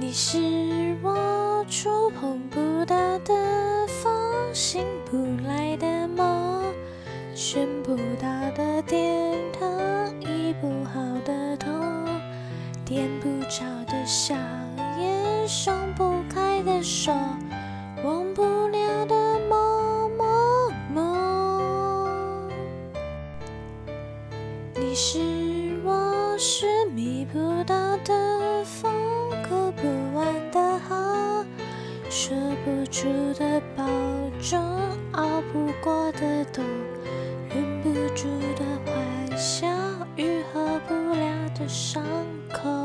你是我触碰不到的风，醒不来的梦，寻不到的天堂，医不好的痛，点不着的香烟，松不开的手，忘不了的梦梦梦。你是我寻觅不到的风，说不出的保重，熬不过的冬，忍不住的欢笑，愈合不了的伤口。